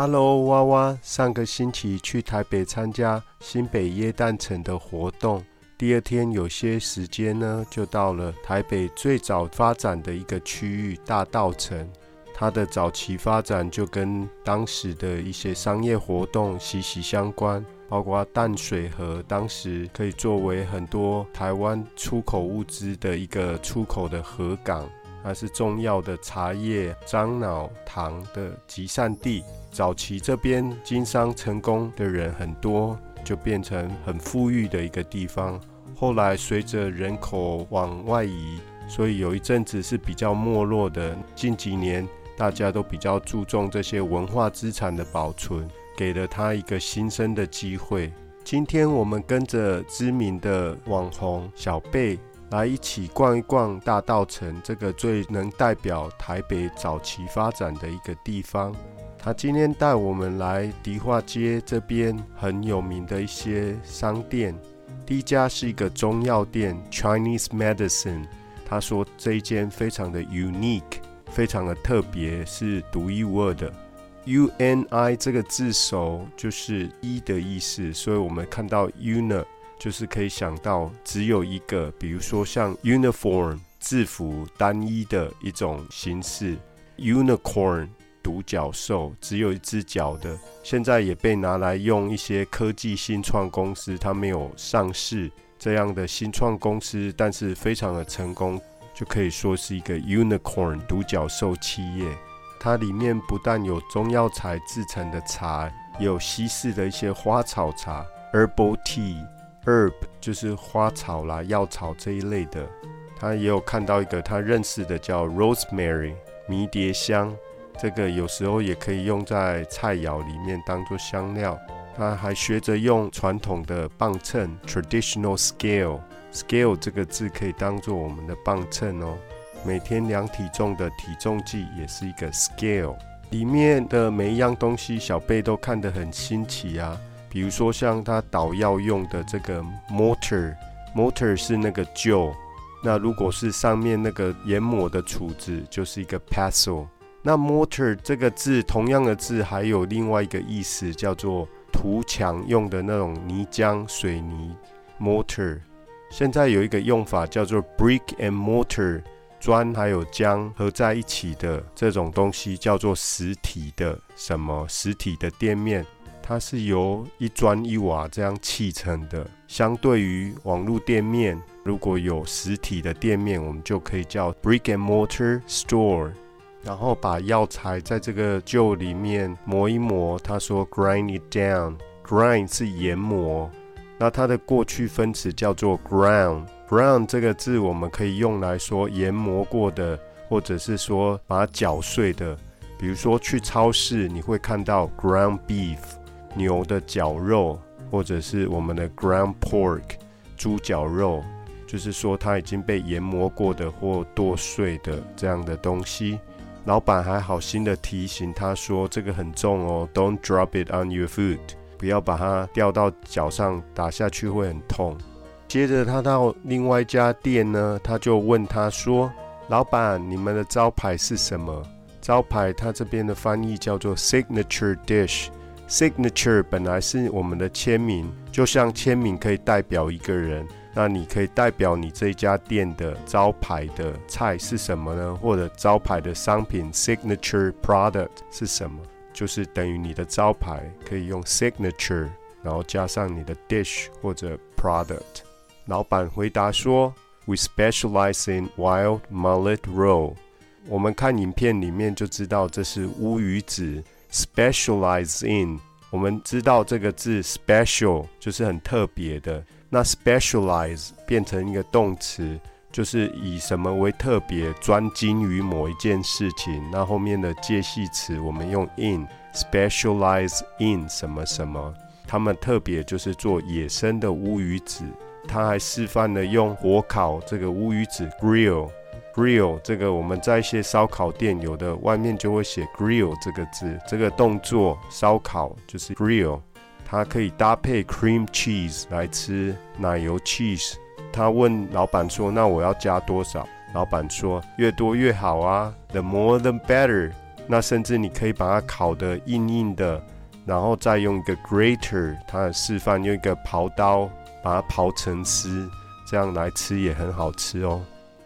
Hello，娃娃，上个星期去台北参加新北耶诞城的活动，第二天有些时间呢，就到了台北最早发展的一个区域大道城。它的早期发展就跟当时的一些商业活动息息相关。包括淡水河，当时可以作为很多台湾出口物资的一个出口的河港，它是重要的茶叶、樟脑、糖的集散地。早期这边经商成功的人很多，就变成很富裕的一个地方。后来随着人口往外移，所以有一阵子是比较没落的。近几年大家都比较注重这些文化资产的保存。给了他一个新生的机会。今天我们跟着知名的网红小贝来一起逛一逛大道城这个最能代表台北早期发展的一个地方。他今天带我们来迪化街这边很有名的一些商店。第一家是一个中药店 Chinese Medicine，他说这一间非常的 unique，非常的特别，是独一无二的。U N I 这个字首就是一的意思，所以我们看到 uni 就是可以想到只有一个，比如说像 uniform 制服单一的一种形式，unicorn 独角兽只有一只脚的，现在也被拿来用一些科技新创公司，它没有上市这样的新创公司，但是非常的成功，就可以说是一个 unicorn 独角兽企业。它里面不但有中药材制成的茶，也有西式的一些花草茶 （herbal tea），herb 就是花草啦、药草这一类的。他也有看到一个他认识的叫 rosemary 迷迭香，这个有时候也可以用在菜肴里面当做香料。他还学着用传统的磅秤 （traditional scale），scale 这个字可以当做我们的磅秤哦。每天量体重的体重计也是一个 scale，里面的每一样东西，小贝都看得很新奇啊。比如说像他捣药用的这个 mortar，mortar 是那个臼，那如果是上面那个研磨的杵子，就是一个 pestle。那 mortar 这个字，同样的字还有另外一个意思，叫做涂墙用的那种泥浆、水泥 mortar。现在有一个用法叫做 brick and mortar。砖还有浆合在一起的这种东西叫做实体的什么？实体的店面，它是由一砖一瓦这样砌成的。相对于网络店面，如果有实体的店面，我们就可以叫 brick and mortar store。然后把药材在这个臼里面磨一磨，他说 grind it down，grind 是研磨，那它的过去分词叫做 ground。Brown 这个字，我们可以用来说研磨过的，或者是说把它搅碎的。比如说去超市，你会看到 ground beef 牛的绞肉，或者是我们的 ground pork 猪绞肉，就是说它已经被研磨过的或剁碎的这样的东西。老板还好心的提醒他说：“这个很重哦，Don't drop it on your foot，不要把它掉到脚上，打下去会很痛。”接着他到另外一家店呢，他就问他说：“老板，你们的招牌是什么？”招牌他这边的翻译叫做 signature dish。signature 本来是我们的签名，就像签名可以代表一个人，那你可以代表你这家店的招牌的菜是什么呢？或者招牌的商品 signature product 是什么？就是等于你的招牌可以用 signature，然后加上你的 dish 或者 product。老板回答说：“We specialize in wild mullet roll。”我们看影片里面就知道这是乌鱼子。Specialize in，我们知道这个字 special 就是很特别的。那 specialize 变成一个动词，就是以什么为特别，专精于某一件事情。那后面的介系词我们用 in，specialize in 什么什么。他们特别就是做野生的乌鱼子。他还示范了用火烤这个乌鱼子 （grill），grill 这个我们在一些烧烤店有的外面就会写 grill 这个字，这个动作烧烤就是 grill。它可以搭配 cream cheese 来吃奶油 cheese。他问老板说：“那我要加多少？”老板说越多越好啊，the more the better。那甚至你可以把它烤得硬硬的，然后再用一个 grater，他的示范用一个刨刀把它刨成丝，这样来吃也很好吃哦。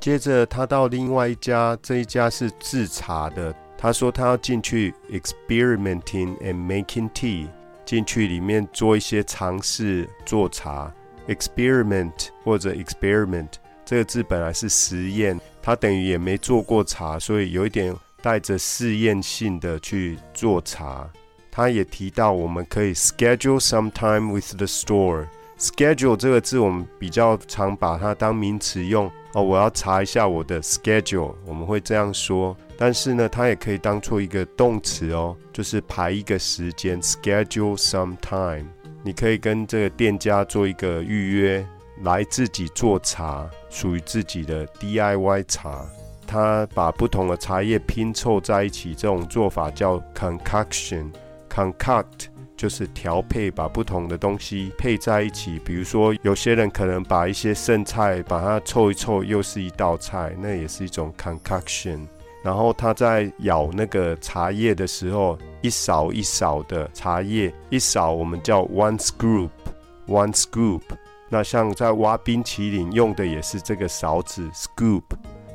接着他到另外一家，这一家是制茶的，他说他要进去 experimenting and making tea，进去里面做一些尝试做茶。experiment 或者 experiment 这个字本来是实验，他等于也没做过茶，所以有一点。带着试验性的去做茶，他也提到我们可以 schedule some time with the store。schedule 这个字我们比较常把它当名词用哦，我要查一下我的 schedule，我们会这样说。但是呢，它也可以当做一个动词哦，就是排一个时间 schedule some time。你可以跟这个店家做一个预约，来自己做茶，属于自己的 DIY 茶。他把不同的茶叶拼凑在一起，这种做法叫 concoction。concoct 就是调配，把不同的东西配在一起。比如说，有些人可能把一些剩菜把它凑一凑，又是一道菜，那也是一种 concoction。然后他在舀那个茶叶的时候，一勺一勺的茶叶，一勺我们叫 one scoop，one scoop。那像在挖冰淇淋用的也是这个勺子 scoop。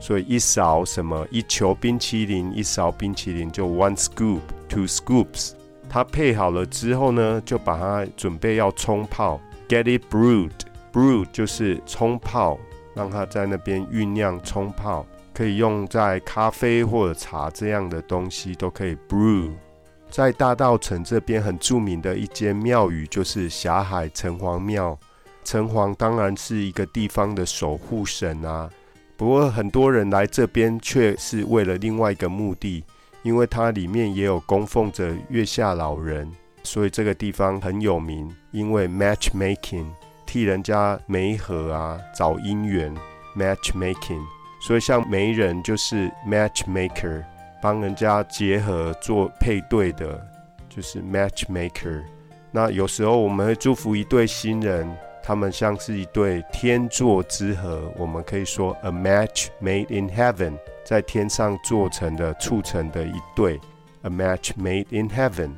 所以一勺什么一球冰淇淋，一勺冰淇淋就 one scoop，two scoops。它配好了之后呢，就把它准备要冲泡，get it brewed。brew 就是冲泡，让它在那边酝酿冲泡，可以用在咖啡或者茶这样的东西都可以 brew。在大道城这边很著名的一间庙宇就是霞海城隍庙，城隍当然是一个地方的守护神啊。不过很多人来这边却是为了另外一个目的，因为它里面也有供奉着月下老人，所以这个地方很有名。因为 matchmaking 替人家媒合啊，找姻缘 matchmaking，所以像媒人就是 matchmaker，帮人家结合做配对的，就是 matchmaker。那有时候我们会祝福一对新人。他们像是一对天作之合，我们可以说 a match made in heaven，在天上做成的、促成的一对，a match made in heaven，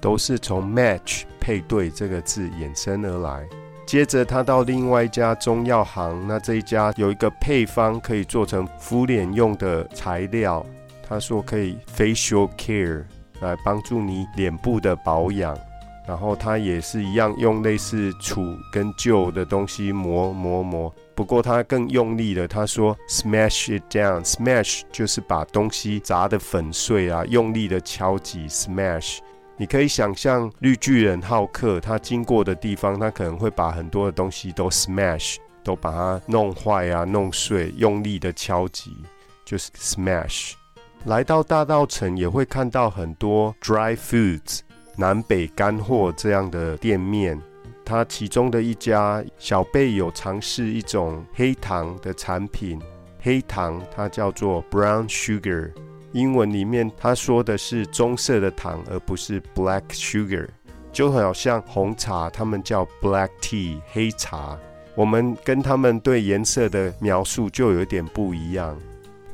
都是从 match 配对这个字衍生而来。接着他到另外一家中药行，那这一家有一个配方可以做成敷脸用的材料，他说可以 facial care 来帮助你脸部的保养。然后它也是一样，用类似杵跟臼的东西磨磨磨。不过它更用力了。他说：“Smash it down。”Smash 就是把东西砸得粉碎啊，用力的敲击。Smash，你可以想象绿巨人浩克他经过的地方，他可能会把很多的东西都 smash，都把它弄坏啊，弄碎，用力的敲击，就是 smash。来到大道城也会看到很多 dry foods。南北干货这样的店面，它其中的一家小贝有尝试一种黑糖的产品。黑糖它叫做 brown sugar，英文里面它说的是棕色的糖，而不是 black sugar。就好像红茶，他们叫 black tea 黑茶，我们跟他们对颜色的描述就有点不一样。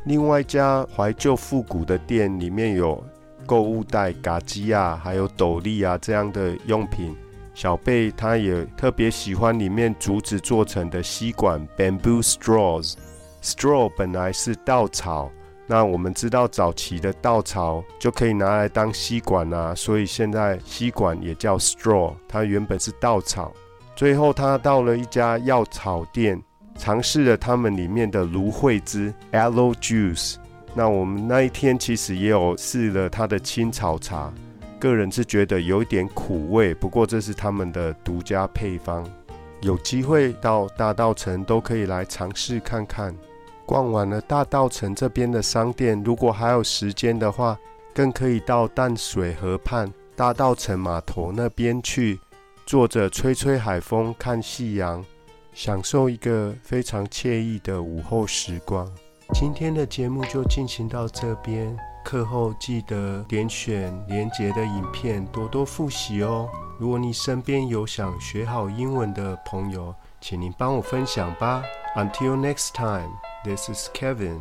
另外一家怀旧复古的店里面有。购物袋、嘎机啊，还有斗笠啊，这样的用品，小贝他也特别喜欢里面竹子做成的吸管 （bamboo straws）。straw 本来是稻草，那我们知道早期的稻草就可以拿来当吸管啊，所以现在吸管也叫 straw。它原本是稻草。最后他到了一家药草店，尝试了他们里面的芦荟汁 （aloe juice）。那我们那一天其实也有试了他的青草茶，个人是觉得有一点苦味，不过这是他们的独家配方。有机会到大道城都可以来尝试看看。逛完了大道城这边的商店，如果还有时间的话，更可以到淡水河畔大道城码头那边去，坐着吹吹海风，看夕阳，享受一个非常惬意的午后时光。今天的节目就进行到这边，课后记得点选连结的影片，多多复习哦。如果你身边有想学好英文的朋友，请您帮我分享吧。Until next time, this is Kevin.